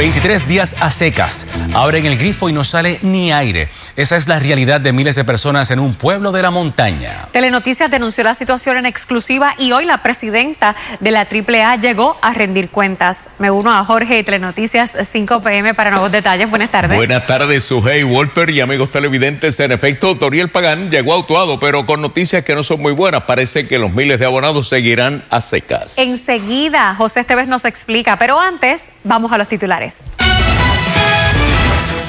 23 días a secas. Abren el grifo y no sale ni aire. Esa es la realidad de miles de personas en un pueblo de la montaña. Telenoticias denunció la situación en exclusiva y hoy la presidenta de la AAA llegó a rendir cuentas. Me uno a Jorge de Telenoticias 5 pm para nuevos detalles. Buenas tardes. Buenas tardes, Sujei Walter y amigos televidentes. En efecto, Toriel Pagán llegó autuado, pero con noticias que no son muy buenas. Parece que los miles de abonados seguirán a secas. Enseguida, José Esteves nos explica, pero antes vamos a los titulares.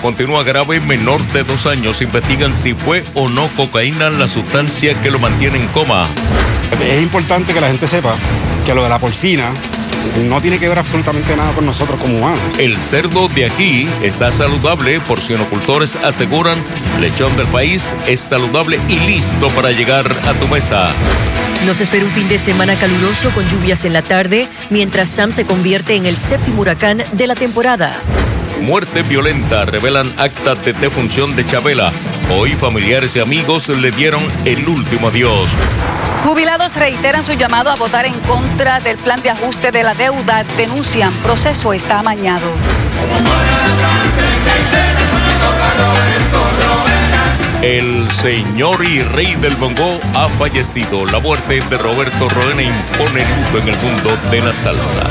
Continúa grave, menor de dos años. Investigan si fue o no cocaína la sustancia que lo mantiene en coma. Es importante que la gente sepa que lo de la porcina no tiene que ver absolutamente nada con nosotros como humanos. El cerdo de aquí está saludable, porcinocultores aseguran, lechón del país es saludable y listo para llegar a tu mesa. Nos espera un fin de semana caluroso con lluvias en la tarde, mientras Sam se convierte en el séptimo huracán de la temporada. Muerte violenta, revelan acta de defunción de Chabela. Hoy familiares y amigos le dieron el último adiós. Jubilados reiteran su llamado a votar en contra del plan de ajuste de la deuda. Denuncian, proceso está amañado. El señor y rey del bongo ha fallecido. La muerte de Roberto Roena impone luto en el mundo de la salsa.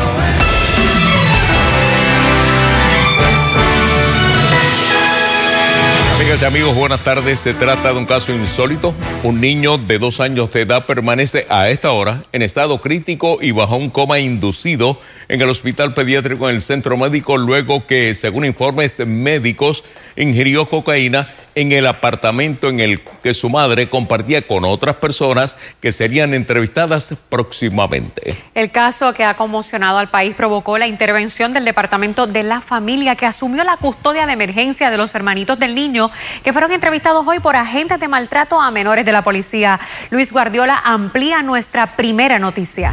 Amigas y amigos, buenas tardes. Se trata de un caso insólito. Un niño de dos años de edad permanece a esta hora en estado crítico y bajo un coma inducido en el hospital pediátrico en el centro médico luego que, según informes médicos, ingirió cocaína en el apartamento en el que su madre compartía con otras personas que serían entrevistadas próximamente. El caso que ha conmocionado al país provocó la intervención del Departamento de la Familia que asumió la custodia de emergencia de los hermanitos del niño que fueron entrevistados hoy por agentes de maltrato a menores de la policía. Luis Guardiola amplía nuestra primera noticia.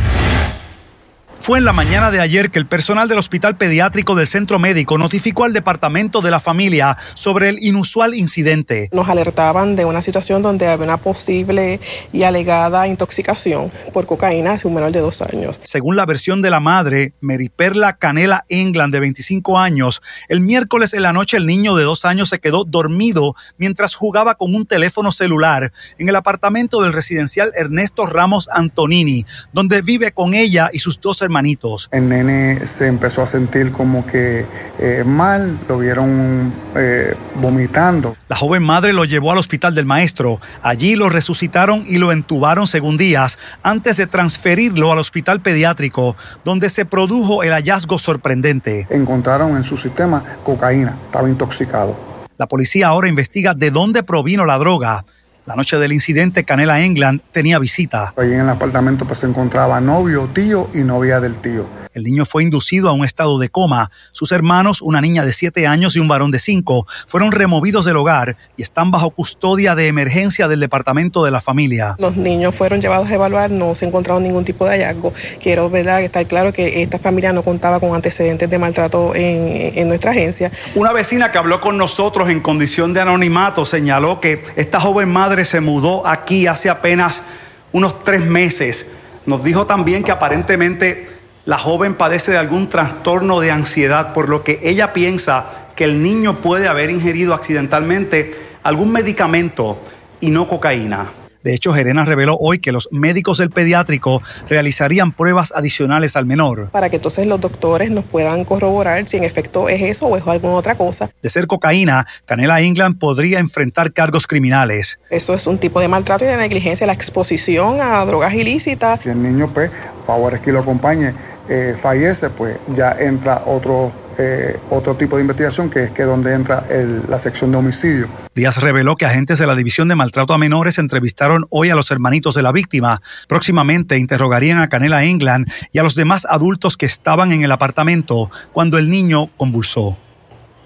Fue en la mañana de ayer que el personal del Hospital Pediátrico del Centro Médico notificó al Departamento de la Familia sobre el inusual incidente. Nos alertaban de una situación donde había una posible y alegada intoxicación por cocaína hacia un menor de dos años. Según la versión de la madre, Mary Perla Canela England, de 25 años, el miércoles en la noche el niño de dos años se quedó dormido mientras jugaba con un teléfono celular en el apartamento del residencial Ernesto Ramos Antonini, donde vive con ella y sus dos hermanitos. El nene se empezó a sentir como que eh, mal, lo vieron eh, vomitando. La joven madre lo llevó al hospital del maestro. Allí lo resucitaron y lo entubaron según días antes de transferirlo al hospital pediátrico, donde se produjo el hallazgo sorprendente. Encontraron en su sistema cocaína, estaba intoxicado. La policía ahora investiga de dónde provino la droga. La noche del incidente, Canela England tenía visita. Allí en el apartamento pues, se encontraba novio, tío y novia del tío. El niño fue inducido a un estado de coma. Sus hermanos, una niña de 7 años y un varón de 5, fueron removidos del hogar y están bajo custodia de emergencia del Departamento de la Familia. Los niños fueron llevados a evaluar, no se encontraron ningún tipo de hallazgo. Quiero ¿verdad? estar claro que esta familia no contaba con antecedentes de maltrato en, en nuestra agencia. Una vecina que habló con nosotros en condición de anonimato señaló que esta joven madre se mudó aquí hace apenas unos tres meses. Nos dijo también que aparentemente la joven padece de algún trastorno de ansiedad, por lo que ella piensa que el niño puede haber ingerido accidentalmente algún medicamento y no cocaína. De hecho, Gerena reveló hoy que los médicos del pediátrico realizarían pruebas adicionales al menor. Para que entonces los doctores nos puedan corroborar si en efecto es eso o es alguna otra cosa. De ser cocaína, Canela England podría enfrentar cargos criminales. Eso es un tipo de maltrato y de negligencia, la exposición a drogas ilícitas. Si el niño, pues, favores que lo acompañe, eh, fallece, pues ya entra otro, eh, otro tipo de investigación que es que donde entra el, la sección de homicidio. Díaz reveló que agentes de la División de Maltrato a Menores entrevistaron hoy a los hermanitos de la víctima. Próximamente interrogarían a Canela England y a los demás adultos que estaban en el apartamento cuando el niño convulsó.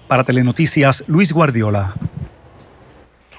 Para Telenoticias, Luis Guardiola.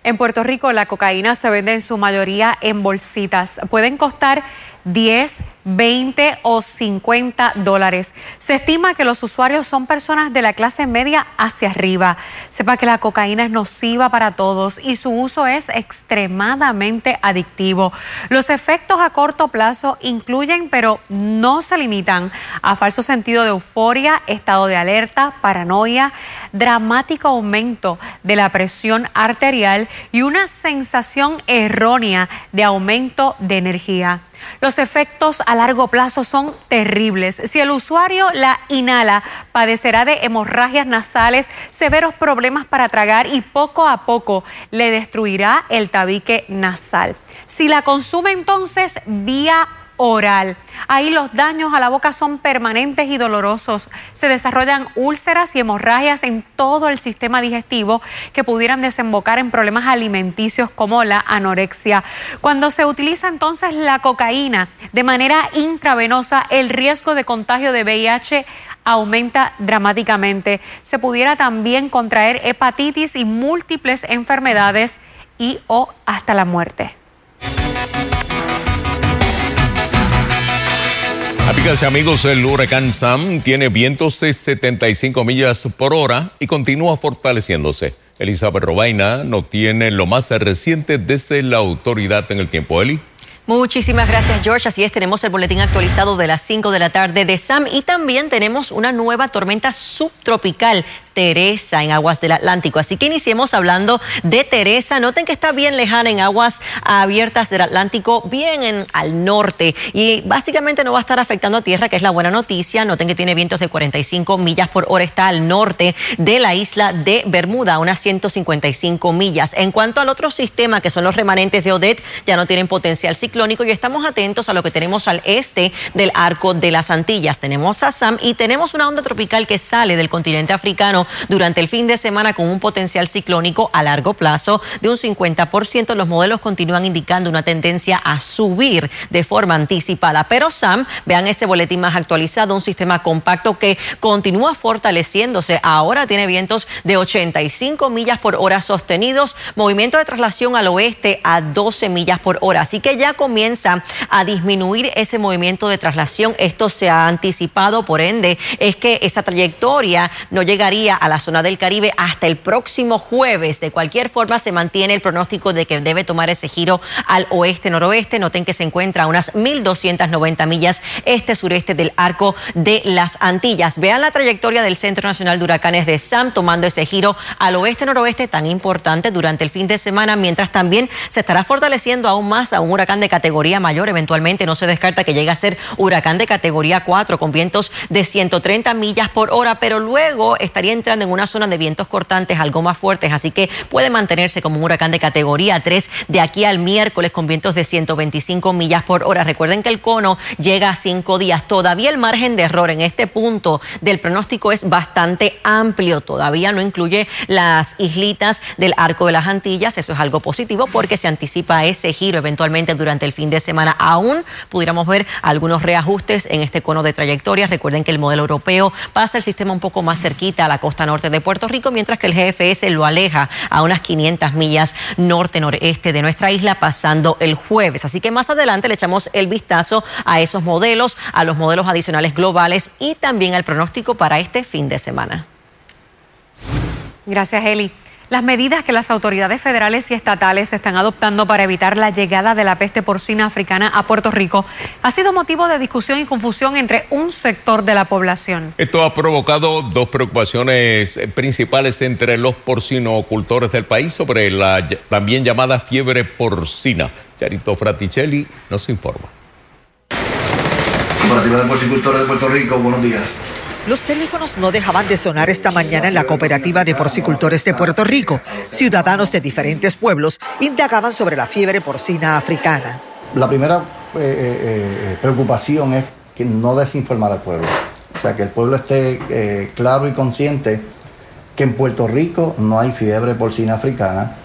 En Puerto Rico la cocaína se vende en su mayoría en bolsitas. Pueden costar 10, 20 o 50 dólares. Se estima que los usuarios son personas de la clase media hacia arriba. Sepa que la cocaína es nociva para todos y su uso es extremadamente adictivo. Los efectos a corto plazo incluyen, pero no se limitan a falso sentido de euforia, estado de alerta, paranoia, dramático aumento de la presión arterial y una sensación errónea de aumento de energía. Los efectos a largo plazo son terribles. Si el usuario la inhala, padecerá de hemorragias nasales, severos problemas para tragar y poco a poco le destruirá el tabique nasal. Si la consume entonces vía oral. Ahí los daños a la boca son permanentes y dolorosos. Se desarrollan úlceras y hemorragias en todo el sistema digestivo que pudieran desembocar en problemas alimenticios como la anorexia. Cuando se utiliza entonces la cocaína de manera intravenosa, el riesgo de contagio de VIH aumenta dramáticamente. Se pudiera también contraer hepatitis y múltiples enfermedades y o hasta la muerte. Amigas amigos, el huracán Sam tiene vientos de 75 millas por hora y continúa fortaleciéndose. Elizabeth Robaina no tiene lo más reciente desde la autoridad en el tiempo. Eli. Muchísimas gracias, George. Así es, tenemos el boletín actualizado de las 5 de la tarde de Sam y también tenemos una nueva tormenta subtropical Teresa en aguas del Atlántico. Así que iniciemos hablando de Teresa. Noten que está bien lejana en aguas abiertas del Atlántico, bien en, al norte. Y básicamente no va a estar afectando a tierra, que es la buena noticia. Noten que tiene vientos de 45 millas por hora. Está al norte de la isla de Bermuda, unas 155 millas. En cuanto al otro sistema, que son los remanentes de Odette, ya no tienen potencial ciclónico y estamos atentos a lo que tenemos al este del arco de las Antillas. Tenemos a Sam y tenemos una onda tropical que sale del continente africano durante el fin de semana con un potencial ciclónico a largo plazo de un 50%. Los modelos continúan indicando una tendencia a subir de forma anticipada. Pero Sam, vean ese boletín más actualizado, un sistema compacto que continúa fortaleciéndose. Ahora tiene vientos de 85 millas por hora sostenidos, movimiento de traslación al oeste a 12 millas por hora. Así que ya comienza a disminuir ese movimiento de traslación. Esto se ha anticipado, por ende, es que esa trayectoria no llegaría a la zona del Caribe hasta el próximo jueves. De cualquier forma, se mantiene el pronóstico de que debe tomar ese giro al oeste-noroeste. Noten que se encuentra a unas 1.290 millas este-sureste del arco de las Antillas. Vean la trayectoria del Centro Nacional de Huracanes de SAM tomando ese giro al oeste-noroeste tan importante durante el fin de semana, mientras también se estará fortaleciendo aún más a un huracán de categoría mayor. Eventualmente no se descarta que llegue a ser huracán de categoría 4 con vientos de 130 millas por hora, pero luego estaría entrando en una zona de vientos cortantes algo más fuertes, así que puede mantenerse como un huracán de categoría 3 de aquí al miércoles con vientos de 125 millas por hora. Recuerden que el cono llega a cinco días. Todavía el margen de error en este punto del pronóstico es bastante amplio. Todavía no incluye las islitas del arco de las Antillas. Eso es algo positivo porque se anticipa ese giro eventualmente durante el fin de semana. Aún pudiéramos ver algunos reajustes en este cono de trayectoria. Recuerden que el modelo europeo pasa el sistema un poco más cerquita a la costa norte de Puerto Rico, mientras que el GFS lo aleja a unas 500 millas norte-noreste de nuestra isla pasando el jueves. Así que más adelante le echamos el vistazo a esos modelos, a los modelos adicionales globales y también al pronóstico para este fin de semana. Gracias, Eli. Las medidas que las autoridades federales y estatales están adoptando para evitar la llegada de la peste porcina africana a Puerto Rico ha sido motivo de discusión y confusión entre un sector de la población. Esto ha provocado dos preocupaciones principales entre los porcinocultores del país sobre la también llamada fiebre porcina. Charito Fraticelli nos informa. Cooperativa de Porcicultores de Puerto Rico, buenos días. Los teléfonos no dejaban de sonar esta mañana en la cooperativa de porcicultores de Puerto Rico. Ciudadanos de diferentes pueblos indagaban sobre la fiebre porcina africana. La primera eh, eh, eh, preocupación es que no desinformar al pueblo. O sea, que el pueblo esté claro y consciente que en Puerto Rico no hay fiebre porcina africana,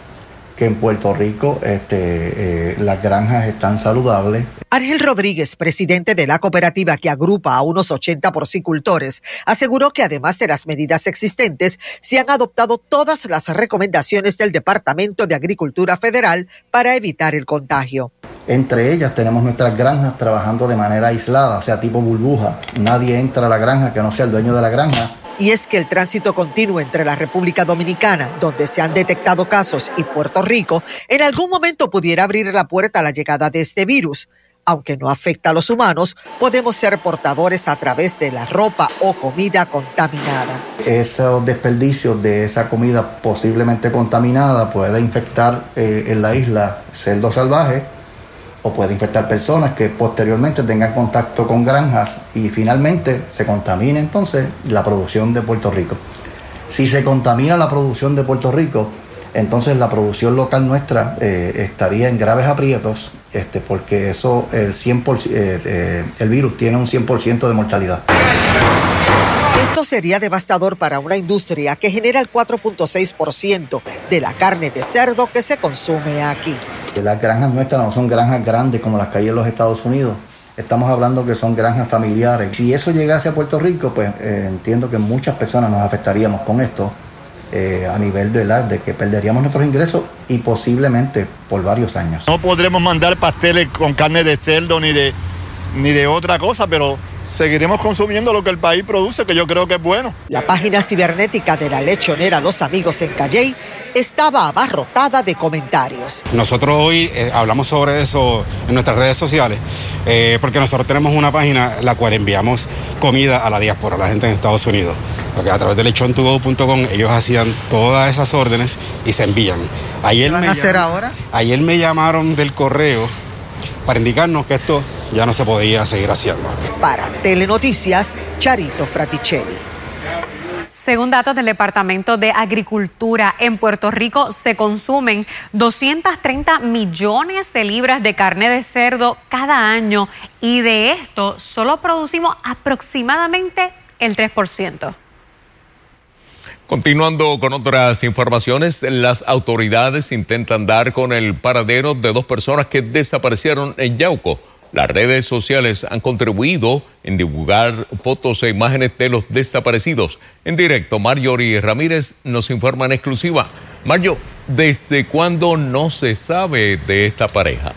que en Puerto Rico este, las granjas están saludables. Ángel Rodríguez, presidente de la cooperativa que agrupa a unos 80 porcicultores, aseguró que además de las medidas existentes, se han adoptado todas las recomendaciones del Departamento de Agricultura Federal para evitar el contagio. Entre ellas tenemos nuestras granjas trabajando de manera aislada, o sea, tipo burbuja. Nadie entra a la granja que no sea el dueño de la granja. Y es que el tránsito continuo entre la República Dominicana, donde se han detectado casos, y Puerto Rico, en algún momento pudiera abrir la puerta a la llegada de este virus. Aunque no afecta a los humanos, podemos ser portadores a través de la ropa o comida contaminada. Esos desperdicios de esa comida posiblemente contaminada puede infectar eh, en la isla cerdos salvajes puede infectar personas que posteriormente tengan contacto con granjas y finalmente se contamine entonces la producción de Puerto Rico. Si se contamina la producción de Puerto Rico, entonces la producción local nuestra eh, estaría en graves aprietos este, porque eso, el, 100%, eh, eh, el virus tiene un 100% de mortalidad. Esto sería devastador para una industria que genera el 4.6% de la carne de cerdo que se consume aquí. Las granjas nuestras no son granjas grandes como las que hay en los Estados Unidos. Estamos hablando que son granjas familiares. Si eso llegase a Puerto Rico, pues eh, entiendo que muchas personas nos afectaríamos con esto eh, a nivel de, la, de que perderíamos nuestros ingresos y posiblemente por varios años. No podremos mandar pasteles con carne de cerdo ni de, ni de otra cosa, pero seguiremos consumiendo lo que el país produce, que yo creo que es bueno. La página cibernética de la lechonera Los Amigos en Calley estaba abarrotada de comentarios. Nosotros hoy eh, hablamos sobre eso en nuestras redes sociales, eh, porque nosotros tenemos una página la cual enviamos comida a la diáspora, a la gente en Estados Unidos. Porque a través de lechontugo.com ellos hacían todas esas órdenes y se envían. Ayer ¿Qué van a hacer ahora? Ayer me llamaron del correo para indicarnos que esto ya no se podía seguir haciendo. Para Telenoticias, Charito Fraticelli. Según datos del Departamento de Agricultura, en Puerto Rico se consumen 230 millones de libras de carne de cerdo cada año y de esto solo producimos aproximadamente el 3%. Continuando con otras informaciones, las autoridades intentan dar con el paradero de dos personas que desaparecieron en Yauco. Las redes sociales han contribuido en divulgar fotos e imágenes de los desaparecidos. En directo, Marjorie Ramírez nos informa en exclusiva. Mario, ¿desde cuándo no se sabe de esta pareja?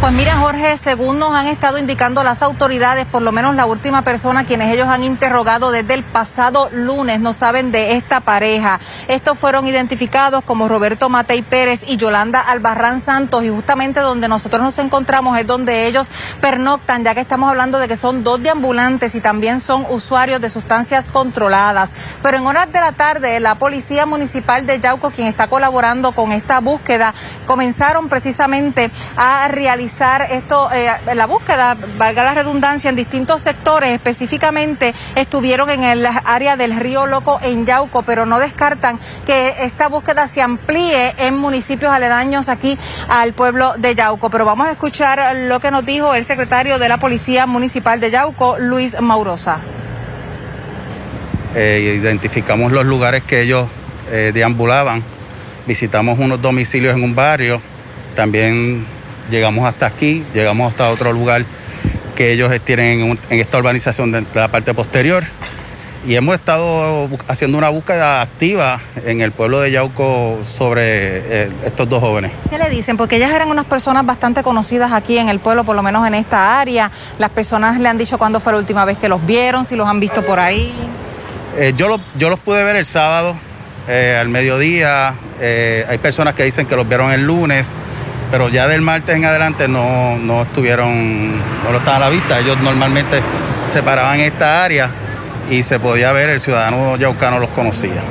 Pues mira, Jorge, según nos han estado indicando las autoridades, por lo menos la última persona quienes ellos han interrogado desde el pasado lunes no saben de esta pareja. Estos fueron identificados como Roberto Matei Pérez y Yolanda Albarrán Santos y justamente donde nosotros nos encontramos es donde ellos pernoctan, ya que estamos hablando de que son dos deambulantes y también son usuarios de sustancias controladas. Pero en horas de la tarde, la Policía Municipal de Yauco, quien está colaborando con esta búsqueda, comenzaron precisamente a realizar esto, eh, la búsqueda, valga la redundancia, en distintos sectores, específicamente estuvieron en el área del río Loco en Yauco, pero no descartan que esta búsqueda se amplíe en municipios aledaños aquí al pueblo de Yauco. Pero vamos a escuchar lo que nos dijo el secretario de la Policía Municipal de Yauco, Luis Maurosa. Eh, identificamos los lugares que ellos eh, deambulaban, visitamos unos domicilios en un barrio, también llegamos hasta aquí, llegamos hasta otro lugar que ellos tienen en, esta urbanización de, la parte posterior. Y hemos estado haciendo una búsqueda activa en el pueblo de Yauco sobre eh, estos dos jóvenes. ¿Qué le dicen? Porque ellas eran unas personas bastante conocidas aquí en el pueblo, por lo menos en esta área. Las personas le han dicho cuándo fue la última vez que los vieron, si los han visto por ahí. Eh, yo, yo los pude ver el sábado eh, al mediodía. hay personas que dicen que los vieron el lunes pero ya del martes en adelante no, no estuvieron, no lo estaban a la vista. Ellos normalmente se paraban en esta área y se podía ver, el ciudadano yaucano los conocía.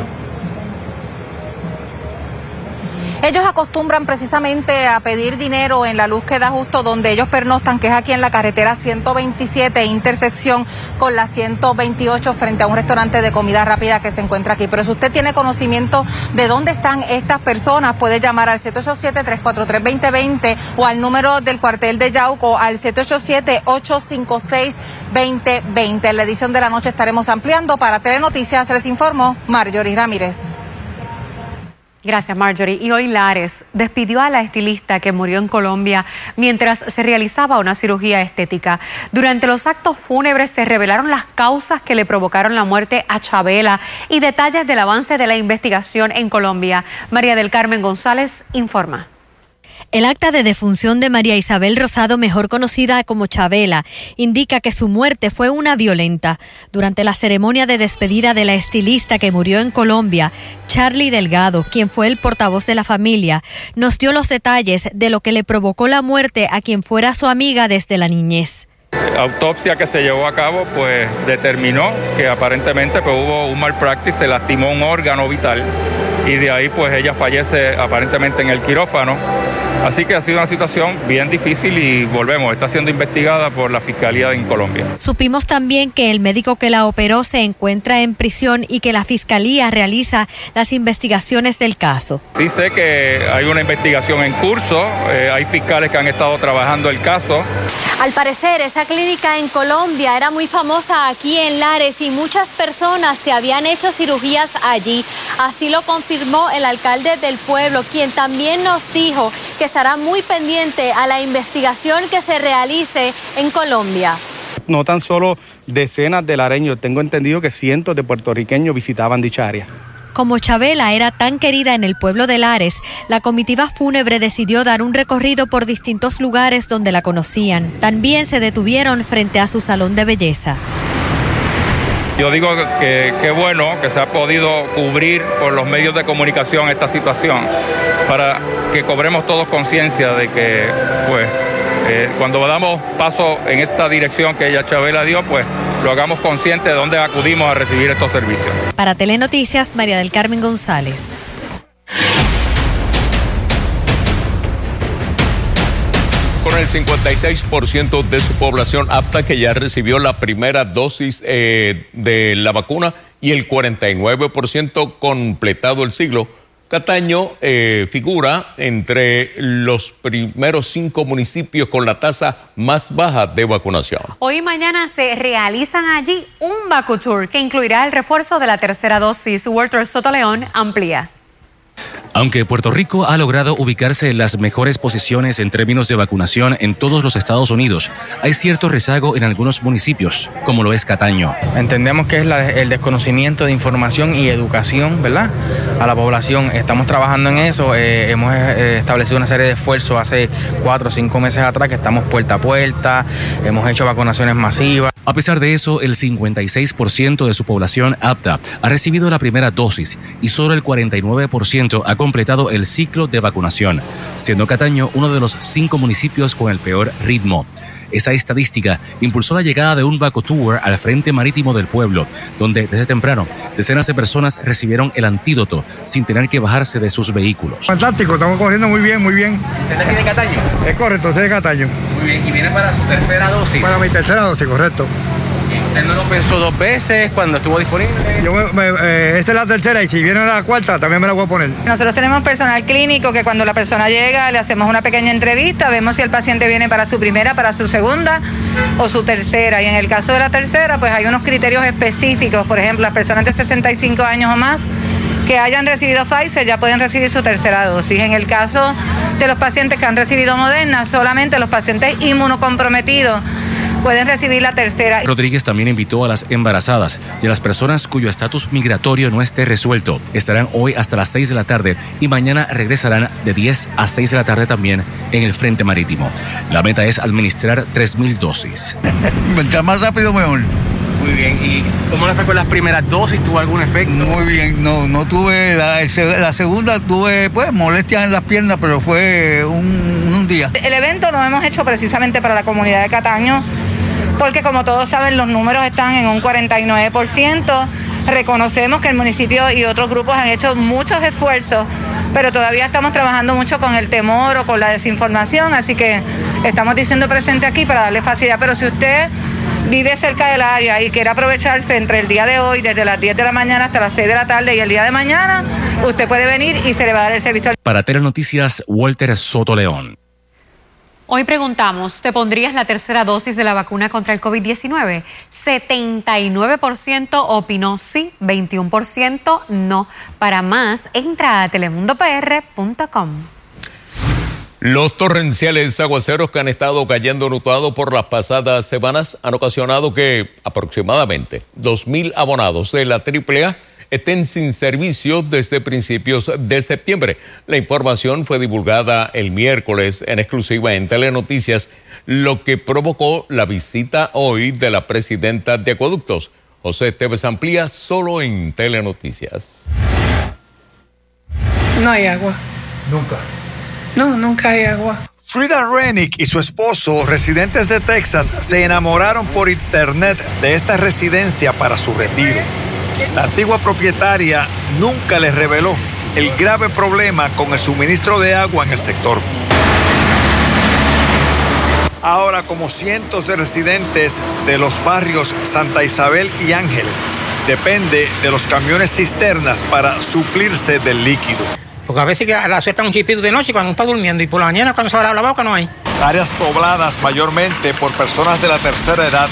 Ellos acostumbran precisamente a pedir dinero en la luz que da justo donde ellos pernoctan, que es aquí en la carretera 127, intersección con la 128, frente a un restaurante de comida rápida que se encuentra aquí. Pero si usted tiene conocimiento de dónde están estas personas, puede llamar al 787-343-2020 o al número del cuartel de Yauco al 787-856. 2020. En la edición de la noche estaremos ampliando. Para Telenoticias les informo Marjorie Ramírez. Gracias, Marjorie. Y hoy Lares despidió a la estilista que murió en Colombia mientras se realizaba una cirugía estética. Durante los actos fúnebres se revelaron las causas que le provocaron la muerte a Chabela y detalles del avance de la investigación en Colombia. María del Carmen González informa. El acta de defunción de María Isabel Rosado, mejor conocida como Chabela, indica que su muerte fue una violenta. Durante la ceremonia de despedida de la estilista que murió en Colombia, Charlie Delgado, quien fue el portavoz de la familia, nos dio los detalles de lo que le provocó la muerte a quien fuera su amiga desde la niñez. La autopsia que se llevó a cabo pues determinó que aparentemente pues, hubo un malpractice, se lastimó un órgano vital y de ahí pues ella fallece aparentemente en el quirófano Así que ha sido una situación bien difícil y volvemos, está siendo investigada por la Fiscalía en Colombia. Supimos también que el médico que la operó se encuentra en prisión y que la Fiscalía realiza las investigaciones del caso. Sí sé que hay una investigación en curso, eh, hay fiscales que han estado trabajando el caso. Al parecer, esa clínica en Colombia era muy famosa aquí en Lares y muchas personas se habían hecho cirugías allí. Así lo confirmó el alcalde del pueblo, quien también nos dijo que estará muy pendiente a la investigación que se realice en Colombia. No tan solo decenas de lareños, tengo entendido que cientos de puertorriqueños visitaban dicha área. Como Chabela era tan querida en el pueblo de Lares, la comitiva fúnebre decidió dar un recorrido por distintos lugares donde la conocían. También se detuvieron frente a su salón de belleza. Yo digo que qué bueno que se ha podido cubrir por los medios de comunicación esta situación para que cobremos todos conciencia de que pues eh, cuando damos paso en esta dirección que ella Chabela dio, pues lo hagamos consciente de dónde acudimos a recibir estos servicios. Para Telenoticias, María del Carmen González. Con el 56% de su población apta que ya recibió la primera dosis eh, de la vacuna y el 49% completado el siglo. Cataño eh, figura entre los primeros cinco municipios con la tasa más baja de vacunación. Hoy y mañana se realizan allí un VacuTour que incluirá el refuerzo de la tercera dosis. Walter Soto León amplía. Aunque Puerto Rico ha logrado ubicarse en las mejores posiciones en términos de vacunación en todos los Estados Unidos, hay cierto rezago en algunos municipios, como lo es Cataño. Entendemos que es el desconocimiento de información y educación, ¿verdad? A la población. Estamos trabajando en eso. Eh, hemos eh, establecido una serie de esfuerzos hace cuatro o cinco meses atrás que estamos puerta a puerta. Hemos hecho vacunaciones masivas. A pesar de eso, el 56% de su población apta ha recibido la primera dosis y solo el 49% ha completado el ciclo de vacunación, siendo Cataño uno de los cinco municipios con el peor ritmo. Esa estadística impulsó la llegada de un Tour al frente marítimo del pueblo, donde desde temprano decenas de personas recibieron el antídoto sin tener que bajarse de sus vehículos. Fantástico, estamos corriendo muy bien, muy bien. ¿Usted es de Cataño? Es correcto, usted es de Cataño. Muy bien, y viene para su tercera dosis. Para mi tercera dosis, correcto. ¿Usted no lo pensó dos veces cuando estuvo disponible? Yo eh, esta es la tercera y si viene la cuarta también me la voy a poner. Nosotros tenemos personal clínico que cuando la persona llega le hacemos una pequeña entrevista, vemos si el paciente viene para su primera, para su segunda o su tercera. Y en el caso de la tercera, pues hay unos criterios específicos. Por ejemplo, las personas de 65 años o más que hayan recibido Pfizer ya pueden recibir su tercera dosis. En el caso de los pacientes que han recibido Moderna, solamente los pacientes inmunocomprometidos pueden recibir la tercera. Rodríguez también invitó a las embarazadas y a las personas cuyo estatus migratorio no esté resuelto. Estarán hoy hasta las 6 de la tarde y mañana regresarán de 10 a 6 de la tarde también en el Frente Marítimo. La meta es administrar 3.000 dosis. Mientras más rápido, mejor. Muy bien. ¿Y cómo le fue con las primeras dosis? ¿Tuvo algún efecto? Muy bien. No, no tuve. La, segunda tuve, pues, molestias en las piernas, pero fue un, un día. El evento lo hemos hecho precisamente para la comunidad de Cataño porque como todos saben los números están en un 49%. Reconocemos que el municipio y otros grupos han hecho muchos esfuerzos, pero todavía estamos trabajando mucho con el temor o con la desinformación, así que estamos diciendo presente aquí para darle facilidad. Pero si usted vive cerca del área y quiere aprovecharse entre el día de hoy, desde las 10 de la mañana hasta las 6 de la tarde y el día de mañana, usted puede venir y se le va a dar el servicio. Para Telenoticias, Walter Soto León. Hoy preguntamos, ¿te pondrías la tercera dosis de la vacuna contra el COVID-19? 79% opinó sí, 21% no. Para más, entra a telemundopr.com. Los torrenciales aguaceros que han estado cayendo notado por las pasadas semanas han ocasionado que aproximadamente 2.000 abonados de la AAA estén sin servicio desde principios de septiembre. La información fue divulgada el miércoles en exclusiva en Telenoticias, lo que provocó la visita hoy de la presidenta de Acueductos. José Esteves amplía solo en Telenoticias. No hay agua. Nunca. No, nunca hay agua. Frida Rennick y su esposo, residentes de Texas, se enamoraron por internet de esta residencia para su retiro. La antigua propietaria nunca les reveló el grave problema con el suministro de agua en el sector. Ahora, como cientos de residentes de los barrios Santa Isabel y Ángeles, depende de los camiones cisternas para suplirse del líquido. Porque a veces la sueltan un chipito de noche cuando está durmiendo y por la mañana cuando se abre la boca no hay. Áreas pobladas mayormente por personas de la tercera edad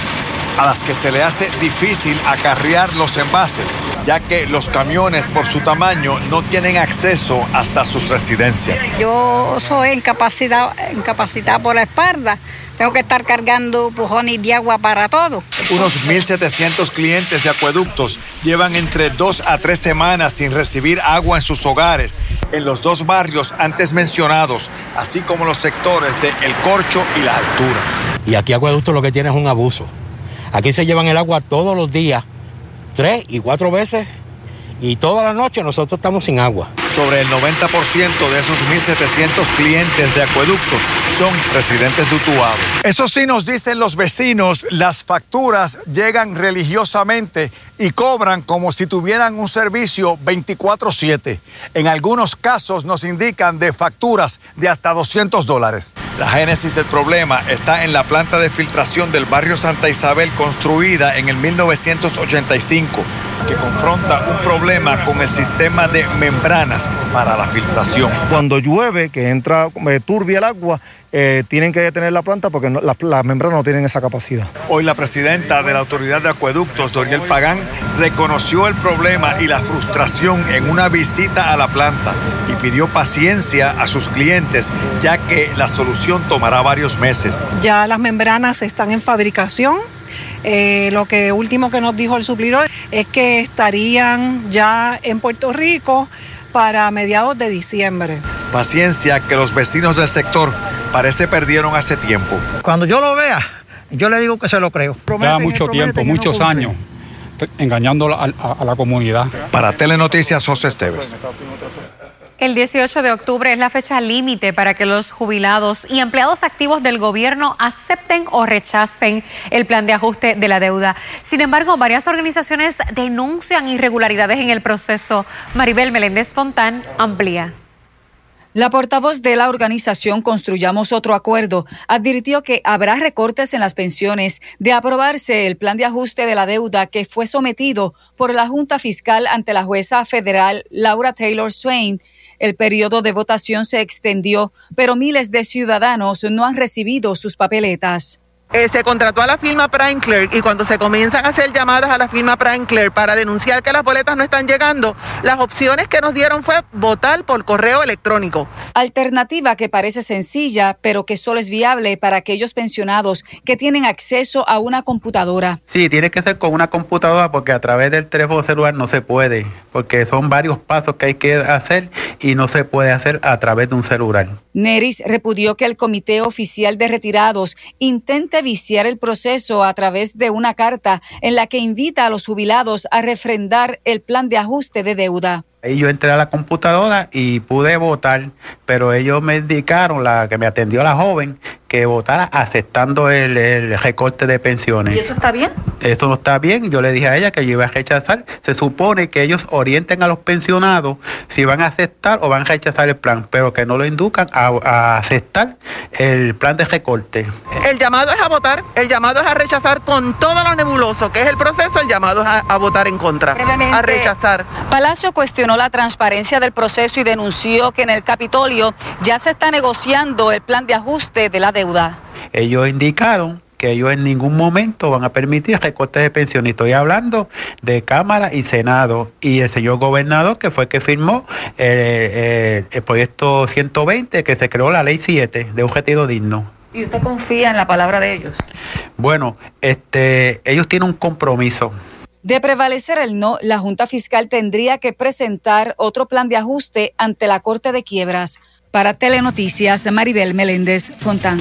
a las que se le hace difícil acarrear los envases, ya que los camiones por su tamaño no tienen acceso hasta sus residencias. Yo soy incapacitada, incapacitada por la espalda. Tengo que estar cargando pujones de agua para todo. Unos 1.700 clientes de acueductos llevan entre dos a tres semanas sin recibir agua en sus hogares en los dos barrios antes mencionados, así como los sectores de El Corcho y La Altura. Y aquí acueducto lo que tiene es un abuso. Aquí se llevan el agua todos los días, tres y cuatro veces, y toda la noche nosotros estamos sin agua. Sobre el 90% de esos 1.700 clientes de acueductos son residentes de Utuado. Eso sí nos dicen los vecinos, las facturas llegan religiosamente y cobran como si tuvieran un servicio 24/7. En algunos casos nos indican de facturas de hasta 200 dólares. La génesis del problema está en la planta de filtración del barrio Santa Isabel construida en el 1985, que confronta un problema con el sistema de membranas para la filtración. Cuando llueve, que entra eh, turbia el agua, eh, tienen que detener la planta porque no, las las membranas no tienen esa capacidad. Hoy la presidenta de la Autoridad de Acueductos, Doriel Pagán, reconoció el problema y la frustración en una visita a la planta y pidió paciencia a sus clientes, ya que la solución tomará varios meses. Ya las membranas están en fabricación. Eh, lo que último que nos dijo el suplidor es que estarían ya en Puerto Rico para mediados de diciembre. Paciencia que los vecinos del sector parece perdieron hace tiempo. Cuando yo lo vea, yo le digo que se lo creo. Lleva mucho tiempo, muchos años, engañando a, a- a la comunidad. Para Telenoticias, José Esteves. El 18 de octubre es la fecha límite para que los jubilados y empleados activos del gobierno acepten o rechacen el plan de ajuste de la deuda. Sin embargo, varias organizaciones denuncian irregularidades en el proceso. Maribel Meléndez Fontán amplía. La portavoz de la organización Construyamos Otro Acuerdo advirtió que habrá recortes en las pensiones de aprobarse el plan de ajuste de la deuda que fue sometido por la Junta Fiscal ante la jueza federal Laura Taylor Swain. El periodo de votación se extendió, pero miles de ciudadanos no han recibido sus papeletas. Eh, se contrató a la firma Prime Clerk y cuando se comienzan a hacer llamadas a la firma Prime Clerk para denunciar que las boletas no están llegando, las opciones que nos dieron fue votar por correo electrónico. Alternativa que parece sencilla, pero que solo es viable para aquellos pensionados que tienen acceso a una computadora. Sí, tiene que ser con una computadora porque a través del teléfono celular no se puede, porque son varios pasos que hay que hacer y no se puede hacer a través de un celular. Neris repudió que el Comité Oficial de Retirados intente viciar el proceso a través de una carta en la que invita a los jubilados a refrendar el plan de ajuste de deuda. Yo entré a la computadora y pude votar, pero ellos me indicaron, la que me atendió la joven, que votara aceptando el, el recorte de pensiones. está bien? Eso no está bien. Yo le dije a ella que yo iba a rechazar. Se supone que ellos orienten a los pensionados si van a aceptar o van a rechazar el plan, pero que no lo inducan a, a aceptar el plan de recorte. El llamado es a votar, el llamado es a rechazar con todo lo nebuloso que es el proceso, el llamado es a, a votar en contra, a rechazar. Palacio cuestionó la transparencia del proceso y denunció que en el Capitolio ya se está negociando el plan de ajuste de la deuda. Ellos indicaron que ellos en ningún momento van a permitir recortes de pensiones. Y Estoy hablando de Cámara y Senado. Y el señor gobernador, que fue el que firmó eh, el proyecto 120, que se creó la ley 7 de un retiro digno. ¿Y usted confía en la palabra de ellos? Bueno, este, ellos tienen un compromiso. De prevalecer el no, la Junta Fiscal tendría que presentar otro plan de ajuste ante la Corte de Quiebras. Para Telenoticias, Maribel Meléndez Fontán.